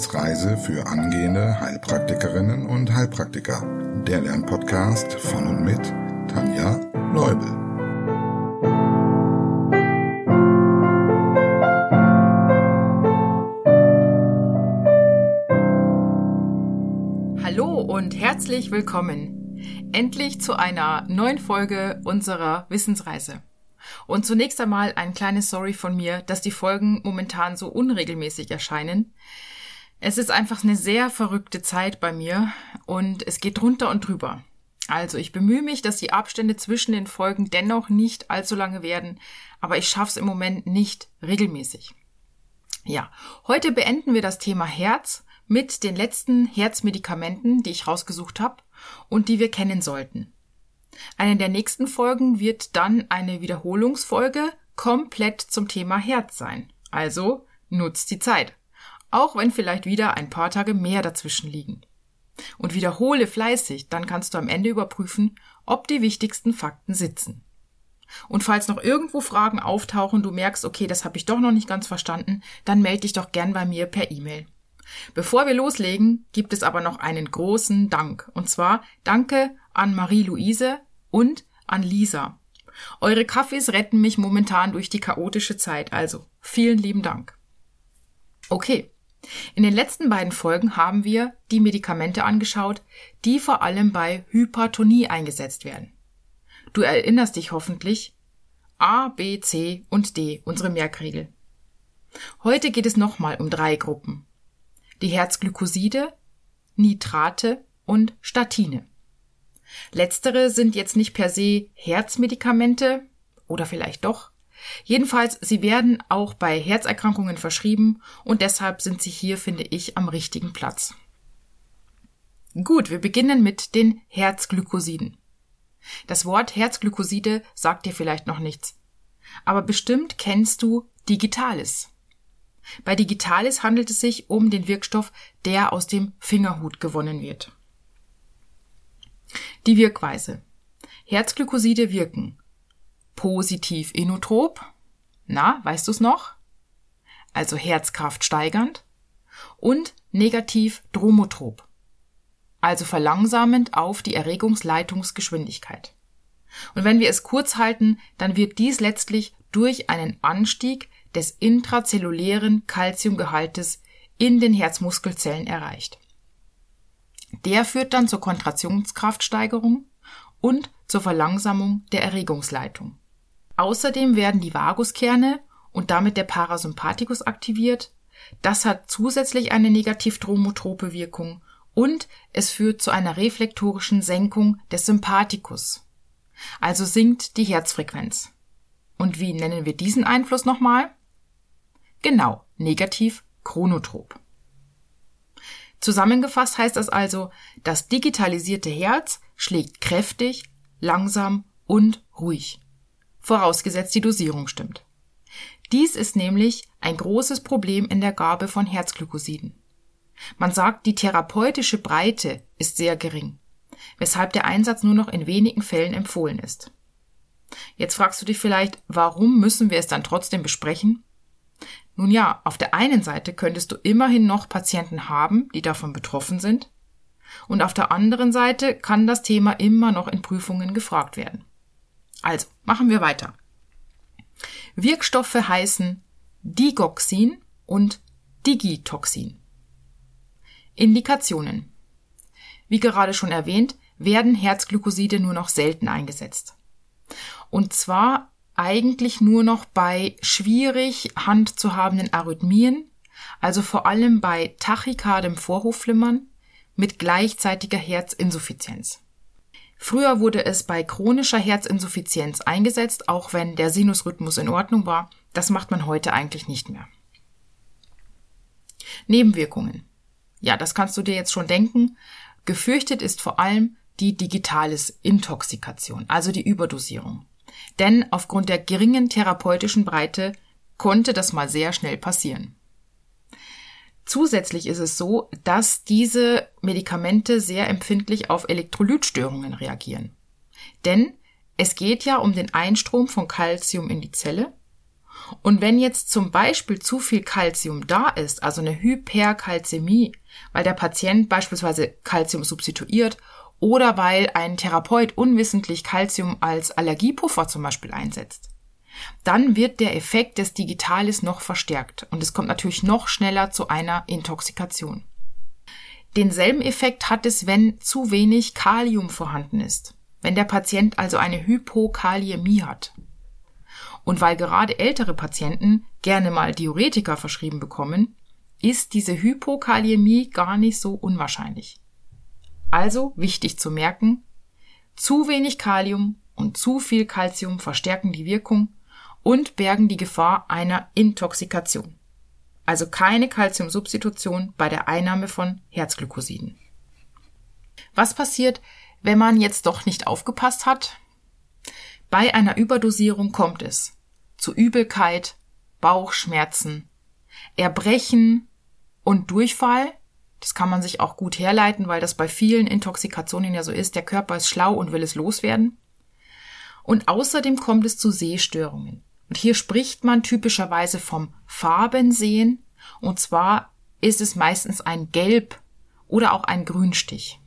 Wissensreise für angehende Heilpraktikerinnen und Heilpraktiker. Der Lernpodcast von und mit Tanja Leubel. Hallo und herzlich willkommen. Endlich zu einer neuen Folge unserer Wissensreise. Und zunächst einmal ein kleines Sorry von mir, dass die Folgen momentan so unregelmäßig erscheinen. Es ist einfach eine sehr verrückte Zeit bei mir und es geht drunter und drüber. Also ich bemühe mich, dass die Abstände zwischen den Folgen dennoch nicht allzu lange werden, aber ich schaffe es im Moment nicht regelmäßig. Ja, heute beenden wir das Thema Herz mit den letzten Herzmedikamenten, die ich rausgesucht habe und die wir kennen sollten. Eine der nächsten Folgen wird dann eine Wiederholungsfolge komplett zum Thema Herz sein. Also nutzt die Zeit. Auch wenn vielleicht wieder ein paar Tage mehr dazwischen liegen. Und wiederhole fleißig, dann kannst du am Ende überprüfen, ob die wichtigsten Fakten sitzen. Und falls noch irgendwo Fragen auftauchen, du merkst, okay, das habe ich doch noch nicht ganz verstanden, dann melde dich doch gern bei mir per E-Mail. Bevor wir loslegen, gibt es aber noch einen großen Dank. Und zwar danke an Marie-Louise und an Lisa. Eure Kaffees retten mich momentan durch die chaotische Zeit, also vielen lieben Dank. Okay. In den letzten beiden Folgen haben wir die Medikamente angeschaut, die vor allem bei Hypertonie eingesetzt werden. Du erinnerst dich hoffentlich A, B, C und D, unsere Merkregel. Heute geht es nochmal um drei Gruppen. Die Herzglykoside, Nitrate und Statine. Letztere sind jetzt nicht per se Herzmedikamente oder vielleicht doch. Jedenfalls, sie werden auch bei Herzerkrankungen verschrieben und deshalb sind sie hier, finde ich, am richtigen Platz. Gut, wir beginnen mit den Herzglykosiden. Das Wort Herzglykoside sagt dir vielleicht noch nichts. Aber bestimmt kennst du Digitalis. Bei Digitalis handelt es sich um den Wirkstoff, der aus dem Fingerhut gewonnen wird. Die Wirkweise. Herzglykoside wirken positiv inotrop. Na, weißt du's noch? Also Herzkraft steigernd. Und negativ dromotrop. Also verlangsamend auf die Erregungsleitungsgeschwindigkeit. Und wenn wir es kurz halten, dann wird dies letztlich durch einen Anstieg des intrazellulären Calciumgehaltes in den Herzmuskelzellen erreicht. Der führt dann zur Kontraktionskraftsteigerung und zur Verlangsamung der Erregungsleitung. Außerdem werden die Vaguskerne und damit der Parasympathikus aktiviert. Das hat zusätzlich eine negativ-dromotrope Wirkung und es führt zu einer reflektorischen Senkung des Sympathikus. Also sinkt die Herzfrequenz. Und wie nennen wir diesen Einfluss nochmal? Genau, negativ chronotrop. Zusammengefasst heißt das also, das digitalisierte Herz schlägt kräftig, langsam und ruhig. Vorausgesetzt die Dosierung stimmt. Dies ist nämlich ein großes Problem in der Gabe von Herzglykosiden. Man sagt, die therapeutische Breite ist sehr gering, weshalb der Einsatz nur noch in wenigen Fällen empfohlen ist. Jetzt fragst du dich vielleicht, warum müssen wir es dann trotzdem besprechen? Nun ja, auf der einen Seite könntest du immerhin noch Patienten haben, die davon betroffen sind, und auf der anderen Seite kann das Thema immer noch in Prüfungen gefragt werden. Also, machen wir weiter. Wirkstoffe heißen Digoxin und Digitoxin. Indikationen. Wie gerade schon erwähnt, werden Herzglykoside nur noch selten eingesetzt. Und zwar eigentlich nur noch bei schwierig handzuhabenden Arrhythmien, also vor allem bei tachykardem Vorhofflimmern mit gleichzeitiger Herzinsuffizienz. Früher wurde es bei chronischer Herzinsuffizienz eingesetzt, auch wenn der Sinusrhythmus in Ordnung war. Das macht man heute eigentlich nicht mehr. Nebenwirkungen. Ja, das kannst du dir jetzt schon denken. Gefürchtet ist vor allem die digitales Intoxikation, also die Überdosierung. Denn aufgrund der geringen therapeutischen Breite konnte das mal sehr schnell passieren. Zusätzlich ist es so, dass diese Medikamente sehr empfindlich auf Elektrolytstörungen reagieren. Denn es geht ja um den Einstrom von Calcium in die Zelle Und wenn jetzt zum Beispiel zu viel Kalzium da ist, also eine Hyperkalzämie, weil der Patient beispielsweise Kalzium substituiert oder weil ein Therapeut unwissentlich Kalzium als Allergiepuffer zum Beispiel einsetzt, dann wird der Effekt des Digitalis noch verstärkt und es kommt natürlich noch schneller zu einer Intoxikation. Denselben Effekt hat es, wenn zu wenig Kalium vorhanden ist, wenn der Patient also eine Hypokaliämie hat. Und weil gerade ältere Patienten gerne mal Diuretika verschrieben bekommen, ist diese Hypokaliämie gar nicht so unwahrscheinlich. Also wichtig zu merken, zu wenig Kalium und zu viel Calcium verstärken die Wirkung und bergen die Gefahr einer Intoxikation. Also keine Calciumsubstitution bei der Einnahme von Herzglykosiden. Was passiert, wenn man jetzt doch nicht aufgepasst hat? Bei einer Überdosierung kommt es zu Übelkeit, Bauchschmerzen, Erbrechen und Durchfall. Das kann man sich auch gut herleiten, weil das bei vielen Intoxikationen ja so ist. Der Körper ist schlau und will es loswerden. Und außerdem kommt es zu Sehstörungen. Und hier spricht man typischerweise vom Farbensehen. Und zwar ist es meistens ein Gelb oder auch ein Grünstich.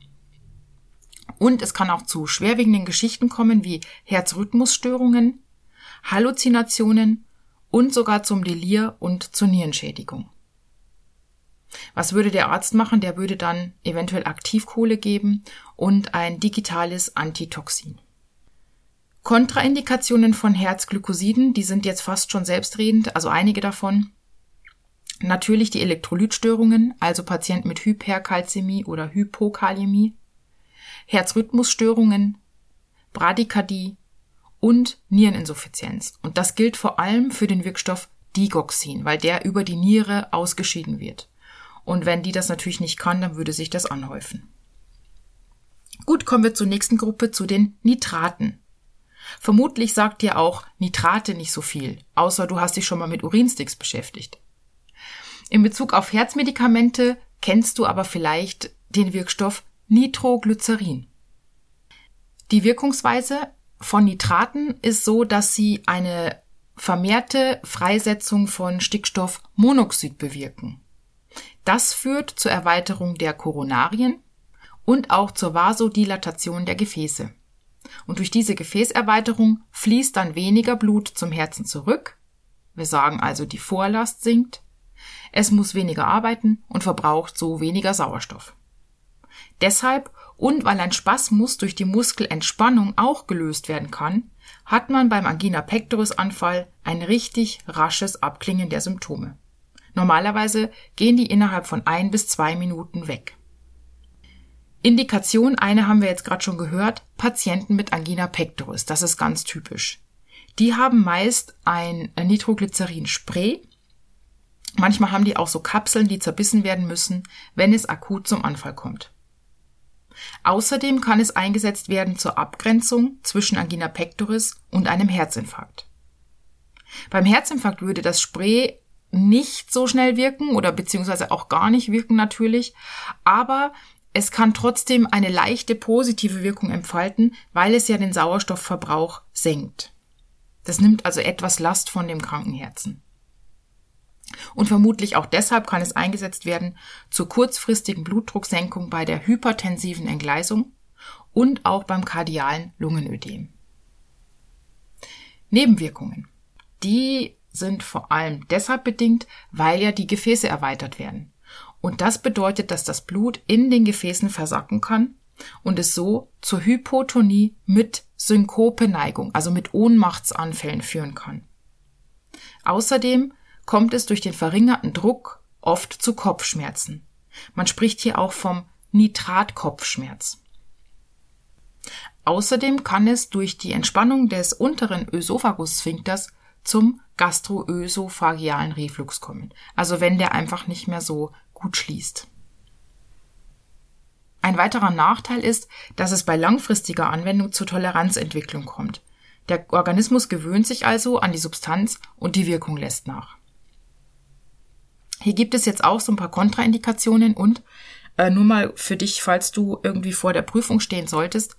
Und es kann auch zu schwerwiegenden Geschichten kommen wie Herzrhythmusstörungen, Halluzinationen und sogar zum Delir und zur Nierenschädigung. Was würde der Arzt machen? Der würde dann eventuell Aktivkohle geben und ein digitales Antitoxin. Kontraindikationen von Herzglykosiden, die sind jetzt fast schon selbstredend, also einige davon. Natürlich die Elektrolytstörungen, also Patienten mit Hyperkalzämie oder Hypokaliämie. Herzrhythmusstörungen, Bradykardie und Niereninsuffizienz. Und das gilt vor allem für den Wirkstoff Digoxin, weil der über die Niere ausgeschieden wird. Und wenn die das natürlich nicht kann, dann würde sich das anhäufen. Gut, kommen wir zur nächsten Gruppe, zu den Nitraten. Vermutlich sagt dir auch Nitrate nicht so viel, außer du hast dich schon mal mit Urinsticks beschäftigt. In Bezug auf Herzmedikamente kennst du aber vielleicht den Wirkstoff Nitroglycerin. Die Wirkungsweise von Nitraten ist so, dass sie eine vermehrte Freisetzung von Stickstoffmonoxid bewirken. Das führt zur Erweiterung der Koronarien und auch zur Vasodilatation der Gefäße. Und durch diese Gefäßerweiterung fließt dann weniger Blut zum Herzen zurück. Wir sagen also, die Vorlast sinkt. Es muss weniger arbeiten und verbraucht so weniger Sauerstoff. Deshalb und weil ein Spasmus durch die Muskelentspannung auch gelöst werden kann, hat man beim Angina pectoris Anfall ein richtig rasches Abklingen der Symptome. Normalerweise gehen die innerhalb von ein bis zwei Minuten weg. Indikation eine haben wir jetzt gerade schon gehört, Patienten mit Angina pectoris, das ist ganz typisch. Die haben meist ein Nitroglycerin-Spray. Manchmal haben die auch so Kapseln, die zerbissen werden müssen, wenn es akut zum Anfall kommt. Außerdem kann es eingesetzt werden zur Abgrenzung zwischen Angina pectoris und einem Herzinfarkt. Beim Herzinfarkt würde das Spray nicht so schnell wirken oder beziehungsweise auch gar nicht wirken natürlich, aber es kann trotzdem eine leichte positive Wirkung entfalten, weil es ja den Sauerstoffverbrauch senkt. Das nimmt also etwas Last von dem kranken Herzen. Und vermutlich auch deshalb kann es eingesetzt werden zur kurzfristigen Blutdrucksenkung bei der hypertensiven Entgleisung und auch beim kardialen Lungenödem. Nebenwirkungen. Die sind vor allem deshalb bedingt, weil ja die Gefäße erweitert werden. Und das bedeutet, dass das Blut in den Gefäßen versacken kann und es so zur Hypotonie mit Synkopeneigung, also mit Ohnmachtsanfällen führen kann. Außerdem kommt es durch den verringerten Druck oft zu Kopfschmerzen. Man spricht hier auch vom Nitratkopfschmerz. Außerdem kann es durch die Entspannung des unteren Ösophagussphinkters zum gastroösophagealen Reflux kommen. Also wenn der einfach nicht mehr so gut schließt. Ein weiterer Nachteil ist, dass es bei langfristiger Anwendung zur Toleranzentwicklung kommt. Der Organismus gewöhnt sich also an die Substanz und die Wirkung lässt nach. Hier gibt es jetzt auch so ein paar Kontraindikationen und äh, nur mal für dich, falls du irgendwie vor der Prüfung stehen solltest.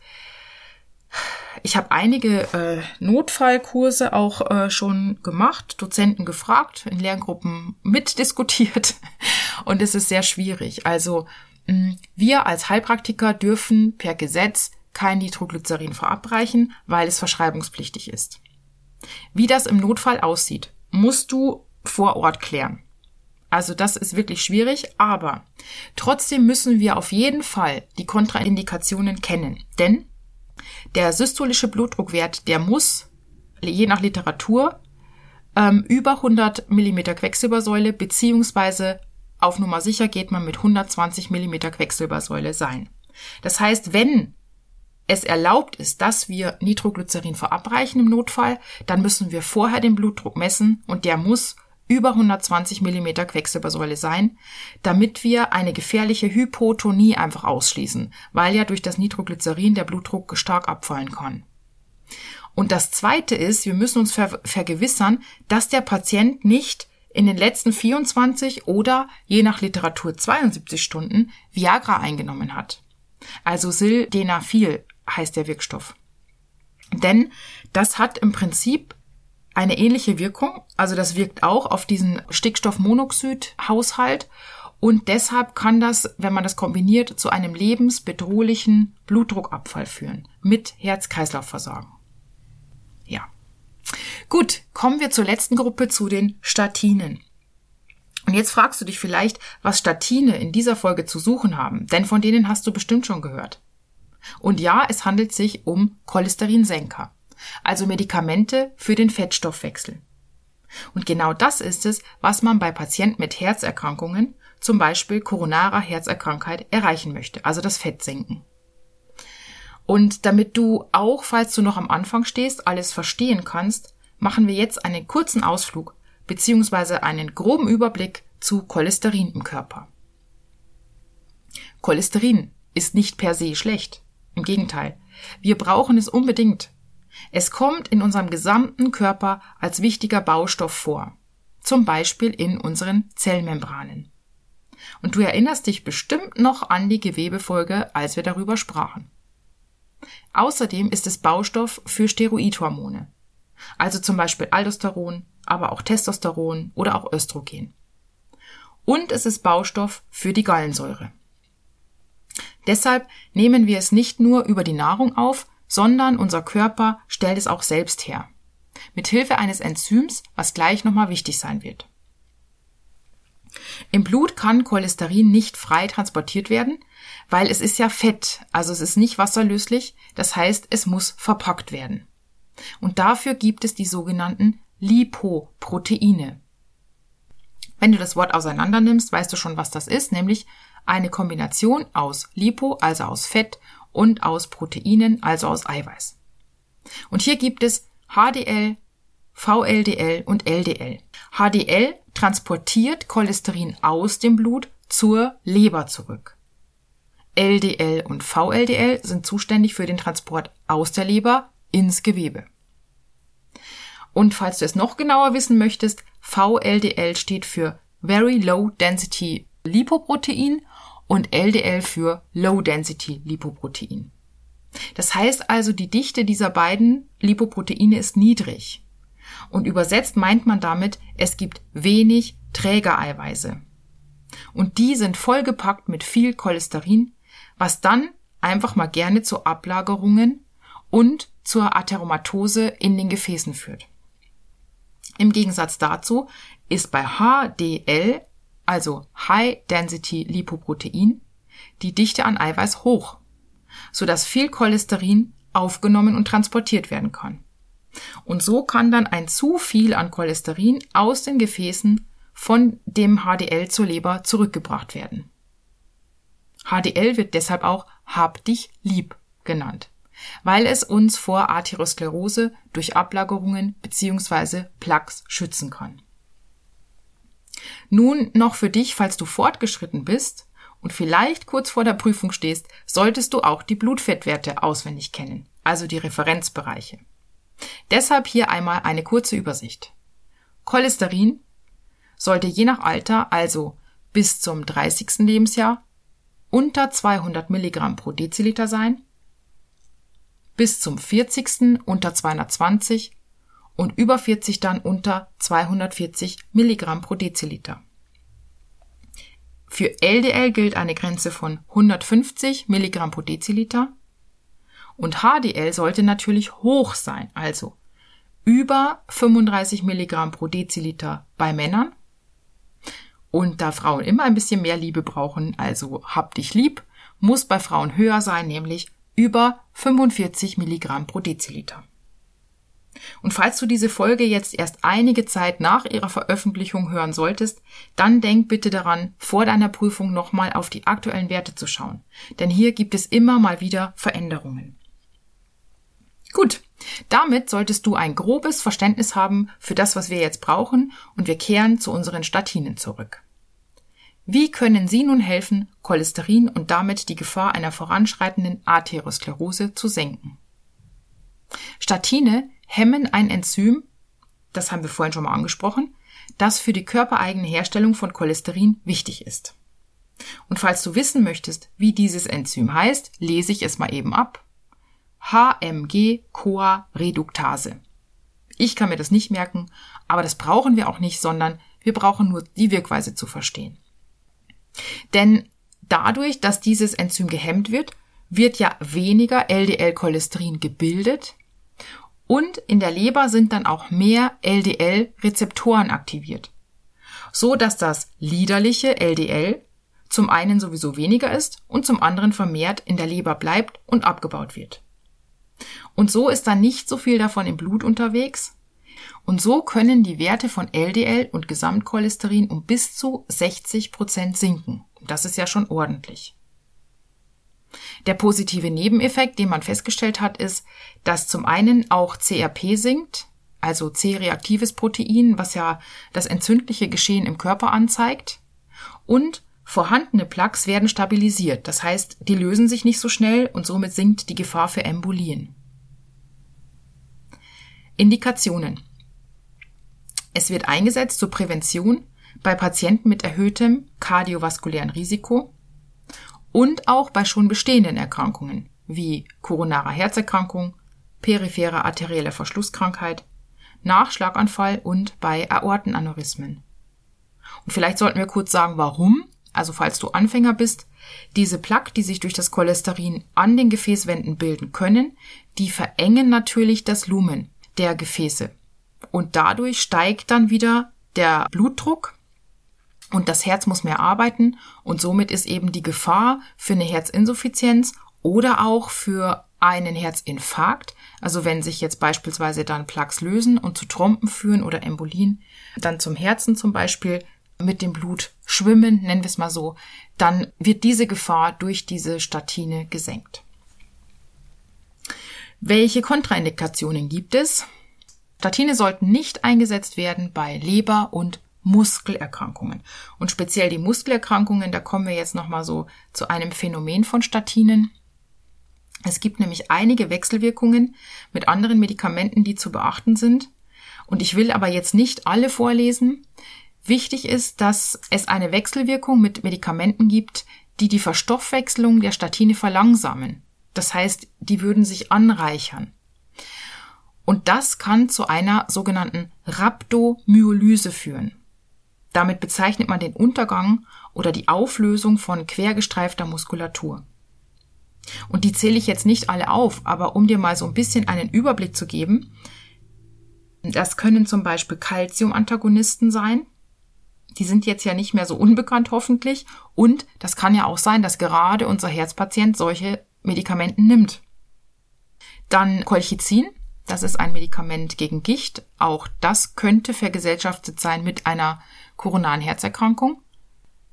Ich habe einige äh, Notfallkurse auch äh, schon gemacht, Dozenten gefragt, in Lerngruppen mitdiskutiert und es ist sehr schwierig. Also mh, wir als Heilpraktiker dürfen per Gesetz kein Nitroglycerin verabreichen, weil es verschreibungspflichtig ist. Wie das im Notfall aussieht, musst du vor Ort klären. Also das ist wirklich schwierig, aber trotzdem müssen wir auf jeden Fall die Kontraindikationen kennen. Denn der systolische Blutdruckwert, der muss je nach Literatur ähm, über 100 mm Quecksilbersäule beziehungsweise auf Nummer sicher geht man mit 120 mm Quecksilbersäule sein. Das heißt, wenn es erlaubt ist, dass wir Nitroglycerin verabreichen im Notfall, dann müssen wir vorher den Blutdruck messen und der muss über 120 mm Quecksilbersäule sein, damit wir eine gefährliche Hypotonie einfach ausschließen, weil ja durch das Nitroglycerin der Blutdruck stark abfallen kann. Und das zweite ist, wir müssen uns ver vergewissern, dass der Patient nicht in den letzten 24 oder je nach Literatur 72 Stunden Viagra eingenommen hat. Also Sildenafil heißt der Wirkstoff. Denn das hat im Prinzip eine ähnliche Wirkung. Also das wirkt auch auf diesen Stickstoffmonoxid-Haushalt. Und deshalb kann das, wenn man das kombiniert, zu einem lebensbedrohlichen Blutdruckabfall führen mit Herz-Kreislauf-Versagen. Ja. Gut, kommen wir zur letzten Gruppe, zu den Statinen. Und jetzt fragst du dich vielleicht, was Statine in dieser Folge zu suchen haben, denn von denen hast du bestimmt schon gehört. Und ja, es handelt sich um Cholesterinsenker also Medikamente für den Fettstoffwechsel. Und genau das ist es, was man bei Patienten mit Herzerkrankungen, zum Beispiel koronarer Herzerkrankheit, erreichen möchte, also das Fett senken. Und damit du auch, falls du noch am Anfang stehst, alles verstehen kannst, machen wir jetzt einen kurzen Ausflug bzw. einen groben Überblick zu Cholesterin im Körper. Cholesterin ist nicht per se schlecht. Im Gegenteil, wir brauchen es unbedingt, es kommt in unserem gesamten Körper als wichtiger Baustoff vor, zum Beispiel in unseren Zellmembranen. Und du erinnerst dich bestimmt noch an die Gewebefolge, als wir darüber sprachen. Außerdem ist es Baustoff für Steroidhormone, also zum Beispiel Aldosteron, aber auch Testosteron oder auch Östrogen. Und es ist Baustoff für die Gallensäure. Deshalb nehmen wir es nicht nur über die Nahrung auf, sondern unser Körper stellt es auch selbst her. Mit Hilfe eines Enzyms, was gleich nochmal wichtig sein wird. Im Blut kann Cholesterin nicht frei transportiert werden, weil es ist ja Fett, also es ist nicht wasserlöslich, das heißt, es muss verpackt werden. Und dafür gibt es die sogenannten Lipoproteine. Wenn du das Wort auseinander nimmst, weißt du schon, was das ist, nämlich eine Kombination aus Lipo, also aus Fett, und aus Proteinen, also aus Eiweiß. Und hier gibt es HDL, VLDL und LDL. HDL transportiert Cholesterin aus dem Blut zur Leber zurück. LDL und VLDL sind zuständig für den Transport aus der Leber ins Gewebe. Und falls du es noch genauer wissen möchtest, VLDL steht für Very Low Density Lipoprotein und LDL für Low Density Lipoprotein. Das heißt also, die Dichte dieser beiden Lipoproteine ist niedrig. Und übersetzt meint man damit, es gibt wenig Trägereiweiße. Und die sind vollgepackt mit viel Cholesterin, was dann einfach mal gerne zu Ablagerungen und zur Atheromatose in den Gefäßen führt. Im Gegensatz dazu ist bei HDL also High Density Lipoprotein, die Dichte an Eiweiß hoch, sodass viel Cholesterin aufgenommen und transportiert werden kann. Und so kann dann ein zu viel an Cholesterin aus den Gefäßen von dem HDL zur Leber zurückgebracht werden. HDL wird deshalb auch Hab dich lieb genannt, weil es uns vor Arteriosklerose durch Ablagerungen bzw. Plaques schützen kann. Nun noch für dich, falls du fortgeschritten bist und vielleicht kurz vor der Prüfung stehst, solltest du auch die Blutfettwerte auswendig kennen, also die Referenzbereiche. Deshalb hier einmal eine kurze Übersicht. Cholesterin sollte je nach Alter, also bis zum 30. Lebensjahr, unter 200 Milligramm pro Deziliter sein. bis zum 40. unter 220 und über 40 dann unter 240 Milligramm pro Deziliter. Für LDL gilt eine Grenze von 150 Milligramm pro Deziliter und HDL sollte natürlich hoch sein, also über 35 Milligramm pro Deziliter bei Männern. Und da Frauen immer ein bisschen mehr Liebe brauchen, also hab dich lieb, muss bei Frauen höher sein, nämlich über 45 Milligramm pro Deziliter. Und falls du diese Folge jetzt erst einige Zeit nach ihrer Veröffentlichung hören solltest, dann denk bitte daran, vor deiner Prüfung nochmal auf die aktuellen Werte zu schauen. Denn hier gibt es immer mal wieder Veränderungen. Gut, damit solltest du ein grobes Verständnis haben für das, was wir jetzt brauchen, und wir kehren zu unseren Statinen zurück. Wie können sie nun helfen, Cholesterin und damit die Gefahr einer voranschreitenden Arteriosklerose zu senken? Statine hemmen ein Enzym, das haben wir vorhin schon mal angesprochen, das für die körpereigene Herstellung von Cholesterin wichtig ist. Und falls du wissen möchtest, wie dieses Enzym heißt, lese ich es mal eben ab. HMG-CoA-Reduktase. Ich kann mir das nicht merken, aber das brauchen wir auch nicht, sondern wir brauchen nur die Wirkweise zu verstehen. Denn dadurch, dass dieses Enzym gehemmt wird, wird ja weniger LDL-Cholesterin gebildet und in der Leber sind dann auch mehr LDL-Rezeptoren aktiviert, so dass das liederliche LDL zum einen sowieso weniger ist und zum anderen vermehrt in der Leber bleibt und abgebaut wird. Und so ist dann nicht so viel davon im Blut unterwegs. Und so können die Werte von LDL und Gesamtcholesterin um bis zu 60 Prozent sinken. Das ist ja schon ordentlich. Der positive Nebeneffekt, den man festgestellt hat, ist, dass zum einen auch CRP sinkt, also C-reaktives Protein, was ja das entzündliche Geschehen im Körper anzeigt, und vorhandene Plaques werden stabilisiert, das heißt, die lösen sich nicht so schnell und somit sinkt die Gefahr für Embolien. Indikationen. Es wird eingesetzt zur Prävention bei Patienten mit erhöhtem kardiovaskulären Risiko, und auch bei schon bestehenden Erkrankungen wie koronarer Herzerkrankung, periphere arterielle Verschlusskrankheit, Nachschlaganfall und bei Aortenaneurysmen. Und vielleicht sollten wir kurz sagen, warum. Also falls du Anfänger bist, diese Plaque, die sich durch das Cholesterin an den Gefäßwänden bilden können, die verengen natürlich das Lumen der Gefäße. Und dadurch steigt dann wieder der Blutdruck und das Herz muss mehr arbeiten und somit ist eben die Gefahr für eine Herzinsuffizienz oder auch für einen Herzinfarkt, also wenn sich jetzt beispielsweise dann Plaques lösen und zu Trompen führen oder Embolien, dann zum Herzen zum Beispiel mit dem Blut schwimmen, nennen wir es mal so, dann wird diese Gefahr durch diese Statine gesenkt. Welche Kontraindikationen gibt es? Statine sollten nicht eingesetzt werden bei Leber- und Muskelerkrankungen. Und speziell die Muskelerkrankungen, da kommen wir jetzt nochmal so zu einem Phänomen von Statinen. Es gibt nämlich einige Wechselwirkungen mit anderen Medikamenten, die zu beachten sind. Und ich will aber jetzt nicht alle vorlesen. Wichtig ist, dass es eine Wechselwirkung mit Medikamenten gibt, die die Verstoffwechselung der Statine verlangsamen. Das heißt, die würden sich anreichern. Und das kann zu einer sogenannten Rhabdomyolyse führen. Damit bezeichnet man den Untergang oder die Auflösung von quergestreifter Muskulatur. Und die zähle ich jetzt nicht alle auf, aber um dir mal so ein bisschen einen Überblick zu geben, das können zum Beispiel Calcium-Antagonisten sein. Die sind jetzt ja nicht mehr so unbekannt hoffentlich. Und das kann ja auch sein, dass gerade unser Herzpatient solche Medikamenten nimmt. Dann Colchicin, das ist ein Medikament gegen Gicht. Auch das könnte vergesellschaftet sein mit einer koronaren Herzerkrankung,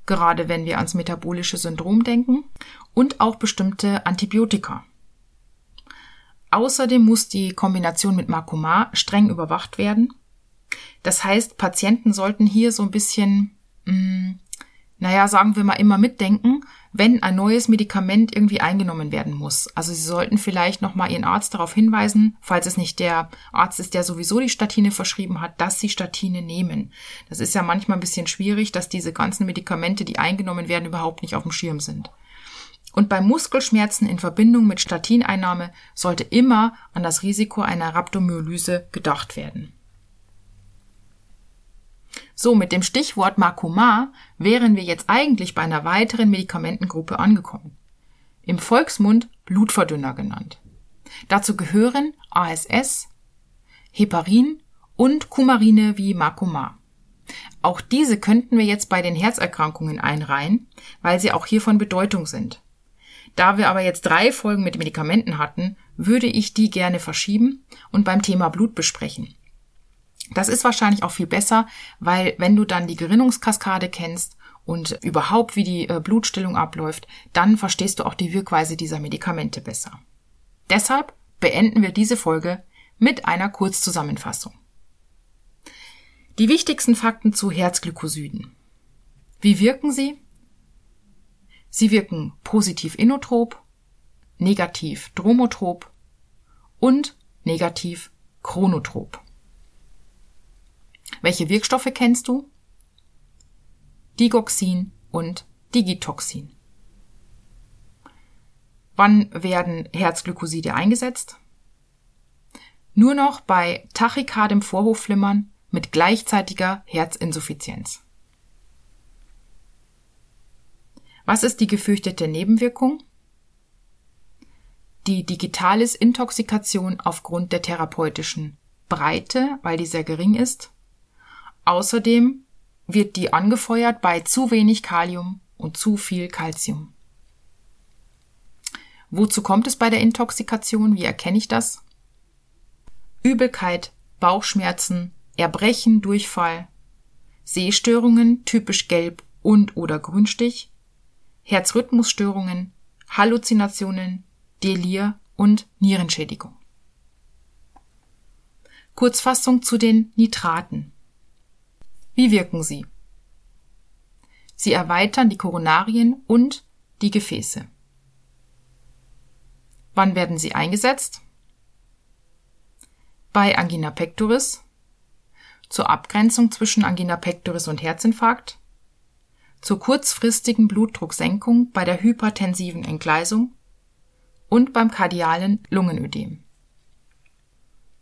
gerade wenn wir ans metabolische Syndrom denken, und auch bestimmte Antibiotika. Außerdem muss die Kombination mit Marcomar streng überwacht werden. Das heißt, Patienten sollten hier so ein bisschen, mh, mm, naja, sagen wir mal immer mitdenken, wenn ein neues Medikament irgendwie eingenommen werden muss. Also Sie sollten vielleicht nochmal Ihren Arzt darauf hinweisen, falls es nicht der Arzt ist, der sowieso die Statine verschrieben hat, dass Sie Statine nehmen. Das ist ja manchmal ein bisschen schwierig, dass diese ganzen Medikamente, die eingenommen werden, überhaupt nicht auf dem Schirm sind. Und bei Muskelschmerzen in Verbindung mit Statineinnahme sollte immer an das Risiko einer Rhabdomyolyse gedacht werden. So, mit dem Stichwort Makoma wären wir jetzt eigentlich bei einer weiteren Medikamentengruppe angekommen. Im Volksmund Blutverdünner genannt. Dazu gehören ASS, Heparin und Kumarine wie Makoma. Auch diese könnten wir jetzt bei den Herzerkrankungen einreihen, weil sie auch hier von Bedeutung sind. Da wir aber jetzt drei Folgen mit Medikamenten hatten, würde ich die gerne verschieben und beim Thema Blut besprechen. Das ist wahrscheinlich auch viel besser, weil wenn du dann die Gerinnungskaskade kennst und überhaupt wie die äh, Blutstellung abläuft, dann verstehst du auch die Wirkweise dieser Medikamente besser. Deshalb beenden wir diese Folge mit einer Kurzzusammenfassung. Die wichtigsten Fakten zu Herzglykosiden. Wie wirken sie? Sie wirken positiv inotrop, negativ dromotrop und negativ chronotrop. Welche Wirkstoffe kennst du? Digoxin und Digitoxin. Wann werden Herzglykoside eingesetzt? Nur noch bei tachykardem Vorhofflimmern mit gleichzeitiger Herzinsuffizienz. Was ist die gefürchtete Nebenwirkung? Die Digitalis-Intoxikation aufgrund der therapeutischen Breite, weil die sehr gering ist. Außerdem wird die angefeuert bei zu wenig Kalium und zu viel Calcium. Wozu kommt es bei der Intoxikation? Wie erkenne ich das? Übelkeit, Bauchschmerzen, Erbrechen, Durchfall, Sehstörungen, typisch gelb und oder grünstich, Herzrhythmusstörungen, Halluzinationen, Delir und Nierenschädigung. Kurzfassung zu den Nitraten. Wie wirken sie? Sie erweitern die Koronarien und die Gefäße. Wann werden sie eingesetzt? Bei Angina pectoris, zur Abgrenzung zwischen Angina pectoris und Herzinfarkt, zur kurzfristigen Blutdrucksenkung bei der hypertensiven Entgleisung und beim kardialen Lungenödem.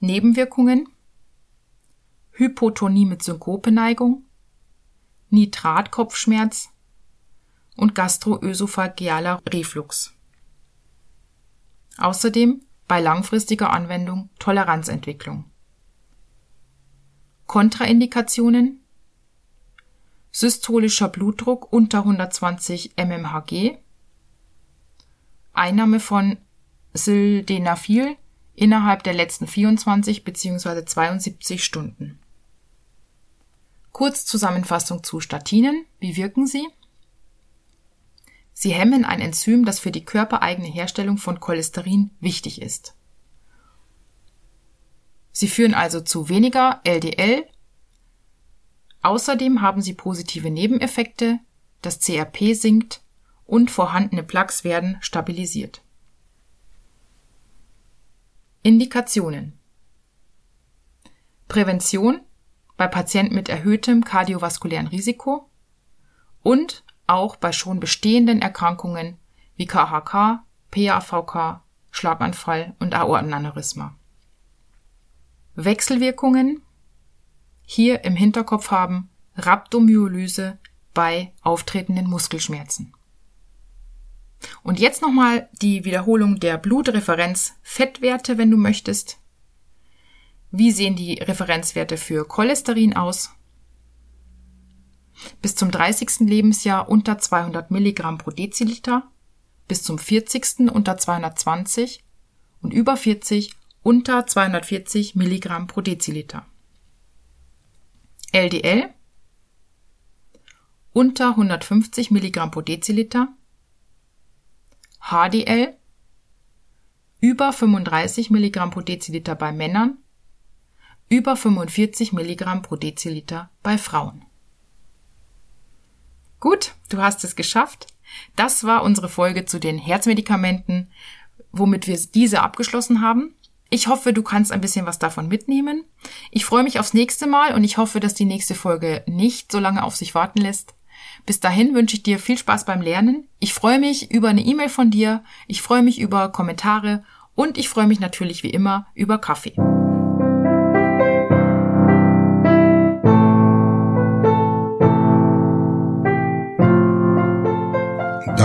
Nebenwirkungen Hypotonie mit Synkopeneigung, Nitratkopfschmerz und gastroösophagealer Reflux. Außerdem bei langfristiger Anwendung Toleranzentwicklung. Kontraindikationen Systolischer Blutdruck unter 120 mmHg, Einnahme von Sildenafil innerhalb der letzten 24 bzw. 72 Stunden. Kurzzusammenfassung zu Statinen. Wie wirken sie? Sie hemmen ein Enzym, das für die körpereigene Herstellung von Cholesterin wichtig ist. Sie führen also zu weniger LDL. Außerdem haben sie positive Nebeneffekte, das CRP sinkt und vorhandene Plaques werden stabilisiert. Indikationen Prävention bei Patienten mit erhöhtem kardiovaskulären Risiko und auch bei schon bestehenden Erkrankungen wie KHK, PAVK, Schlaganfall und Aortenaneurysma. Wechselwirkungen hier im Hinterkopf haben Rhabdomyolyse bei auftretenden Muskelschmerzen. Und jetzt nochmal die Wiederholung der Blutreferenz Fettwerte, wenn du möchtest. Wie sehen die Referenzwerte für Cholesterin aus? bis zum 30. Lebensjahr unter 200 Milligramm pro Deziliter, bis zum 40. unter 220 und über 40 unter 240 Milligramm pro Deziliter. LDL unter 150 Milligramm pro Deziliter, HDL über 35 Milligramm pro Deziliter bei Männern, über 45 Milligramm pro Deziliter bei Frauen. Gut, du hast es geschafft. Das war unsere Folge zu den Herzmedikamenten, womit wir diese abgeschlossen haben. Ich hoffe, du kannst ein bisschen was davon mitnehmen. Ich freue mich aufs nächste Mal und ich hoffe, dass die nächste Folge nicht so lange auf sich warten lässt. Bis dahin wünsche ich dir viel Spaß beim Lernen. Ich freue mich über eine E-Mail von dir, ich freue mich über Kommentare und ich freue mich natürlich wie immer über Kaffee.